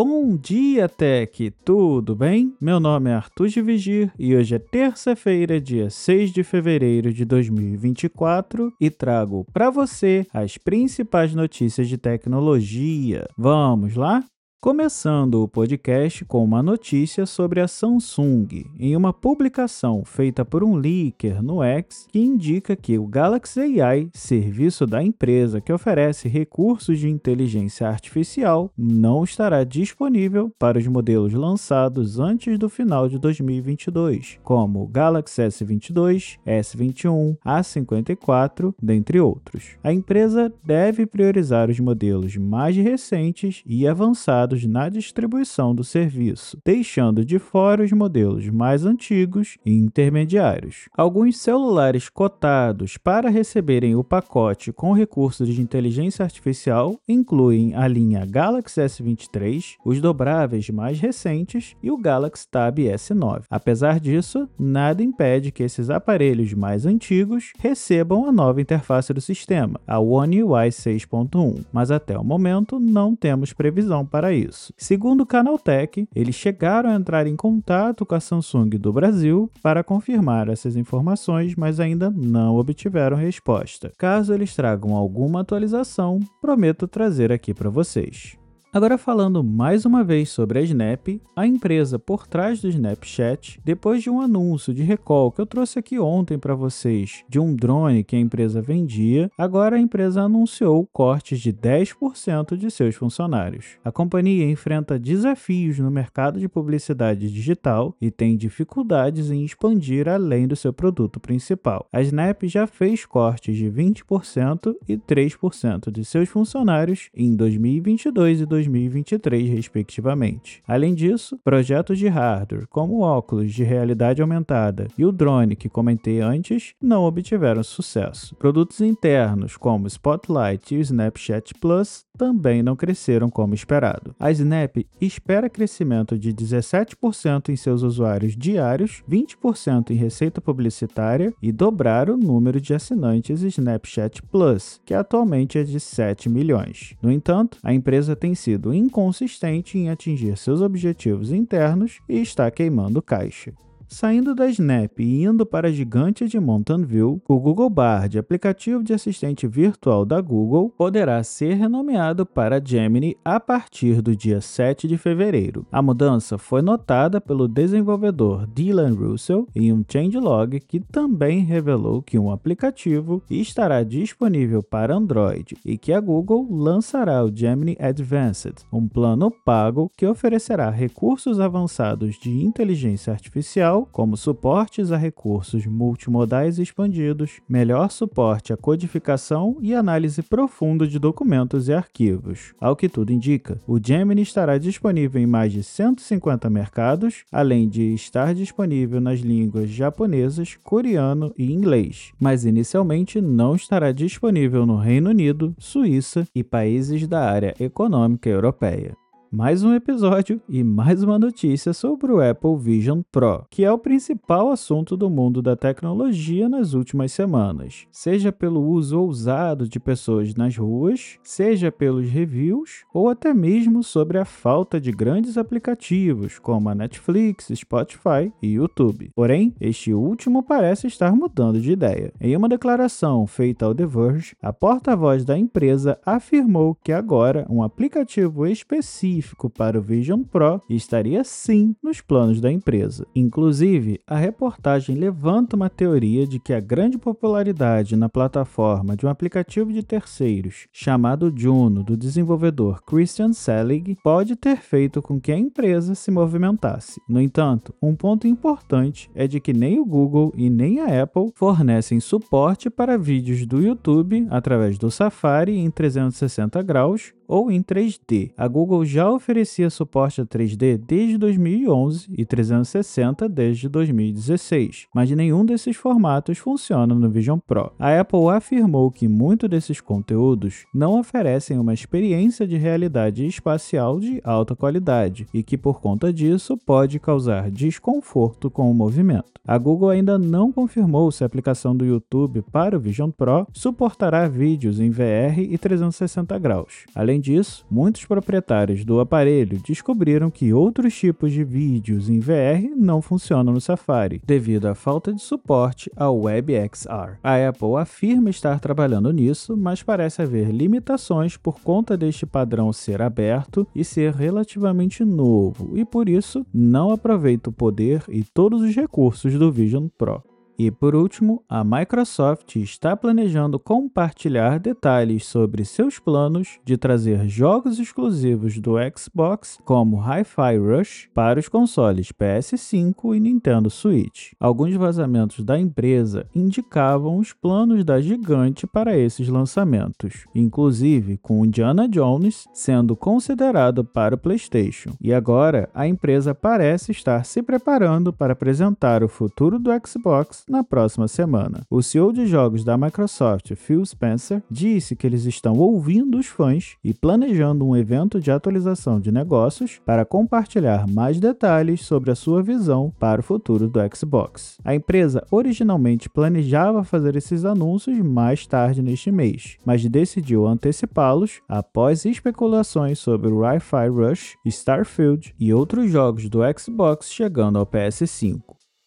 Bom dia, Tech! Tudo bem? Meu nome é Arthur de Vigir e hoje é terça-feira, dia 6 de fevereiro de 2024 e trago para você as principais notícias de tecnologia. Vamos lá? Começando o podcast com uma notícia sobre a Samsung, em uma publicação feita por um leaker no X que indica que o Galaxy AI, serviço da empresa que oferece recursos de inteligência artificial, não estará disponível para os modelos lançados antes do final de 2022, como o Galaxy S22, S21, A54, dentre outros. A empresa deve priorizar os modelos mais recentes e avançados na distribuição do serviço, deixando de fora os modelos mais antigos e intermediários. Alguns celulares cotados para receberem o pacote com recursos de inteligência artificial incluem a linha Galaxy S23, os dobráveis mais recentes e o Galaxy Tab S9. Apesar disso, nada impede que esses aparelhos mais antigos recebam a nova interface do sistema, a One UI 6.1, mas até o momento não temos previsão para isso. Segundo o Canaltech, eles chegaram a entrar em contato com a Samsung do Brasil para confirmar essas informações, mas ainda não obtiveram resposta. Caso eles tragam alguma atualização, prometo trazer aqui para vocês. Agora falando mais uma vez sobre a Snap, a empresa por trás do Snapchat, depois de um anúncio de recall que eu trouxe aqui ontem para vocês de um drone que a empresa vendia, agora a empresa anunciou cortes de 10% de seus funcionários. A companhia enfrenta desafios no mercado de publicidade digital e tem dificuldades em expandir além do seu produto principal. A Snap já fez cortes de 20% e 3% de seus funcionários em 2022 e 2023 2023, respectivamente. Além disso, projetos de hardware, como óculos de realidade aumentada e o drone que comentei antes, não obtiveram sucesso. Produtos internos, como Spotlight e o Snapchat Plus, também não cresceram como esperado. A Snap espera crescimento de 17% em seus usuários diários, 20% em receita publicitária e dobrar o número de assinantes Snapchat Plus, que atualmente é de 7 milhões. No entanto, a empresa tem sido inconsistente em atingir seus objetivos internos e está queimando caixa. Saindo da Snap e indo para a gigante de Mountain View, o Google Bard, aplicativo de assistente virtual da Google, poderá ser renomeado para Gemini a partir do dia 7 de fevereiro. A mudança foi notada pelo desenvolvedor Dylan Russell em um changelog que também revelou que um aplicativo estará disponível para Android e que a Google lançará o Gemini Advanced, um plano pago que oferecerá recursos avançados de inteligência artificial como suportes a recursos multimodais expandidos, melhor suporte à codificação e análise profunda de documentos e arquivos. Ao que tudo indica, o Gemini estará disponível em mais de 150 mercados, além de estar disponível nas línguas japonesas, coreano e inglês, mas inicialmente não estará disponível no Reino Unido, Suíça e países da área econômica europeia mais um episódio e mais uma notícia sobre o Apple Vision Pro, que é o principal assunto do mundo da tecnologia nas últimas semanas, seja pelo uso ousado de pessoas nas ruas, seja pelos reviews ou até mesmo sobre a falta de grandes aplicativos como a Netflix, Spotify e YouTube. Porém, este último parece estar mudando de ideia. Em uma declaração feita ao The Verge, a porta-voz da empresa afirmou que agora um aplicativo específico específico para o Vision Pro estaria sim nos planos da empresa. Inclusive, a reportagem levanta uma teoria de que a grande popularidade na plataforma de um aplicativo de terceiros chamado Juno do desenvolvedor Christian Selig pode ter feito com que a empresa se movimentasse. No entanto, um ponto importante é de que nem o Google e nem a Apple fornecem suporte para vídeos do YouTube através do Safari em 360 graus ou em 3D. A Google já oferecia suporte a 3D desde 2011 e 360 desde 2016, mas nenhum desses formatos funciona no Vision Pro. A Apple afirmou que muitos desses conteúdos não oferecem uma experiência de realidade espacial de alta qualidade e que por conta disso pode causar desconforto com o movimento. A Google ainda não confirmou se a aplicação do YouTube para o Vision Pro suportará vídeos em VR e 360 graus. Além Além disso, muitos proprietários do aparelho descobriram que outros tipos de vídeos em VR não funcionam no Safari, devido à falta de suporte ao WebXR. A Apple afirma estar trabalhando nisso, mas parece haver limitações por conta deste padrão ser aberto e ser relativamente novo, e por isso não aproveita o poder e todos os recursos do Vision Pro. E por último, a Microsoft está planejando compartilhar detalhes sobre seus planos de trazer jogos exclusivos do Xbox, como Hi-Fi Rush, para os consoles PS5 e Nintendo Switch. Alguns vazamentos da empresa indicavam os planos da gigante para esses lançamentos, inclusive com Indiana Jones sendo considerado para o PlayStation. E agora, a empresa parece estar se preparando para apresentar o futuro do Xbox na próxima semana. O CEO de jogos da Microsoft, Phil Spencer, disse que eles estão ouvindo os fãs e planejando um evento de atualização de negócios para compartilhar mais detalhes sobre a sua visão para o futuro do Xbox. A empresa originalmente planejava fazer esses anúncios mais tarde neste mês, mas decidiu antecipá-los após especulações sobre o Wi-Fi Rush, Starfield e outros jogos do Xbox chegando ao PS5.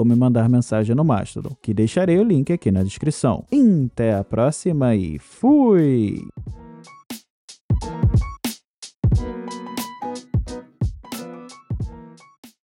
ou me mandar mensagem no Mastodon, que deixarei o link aqui na descrição. Até a próxima e fui!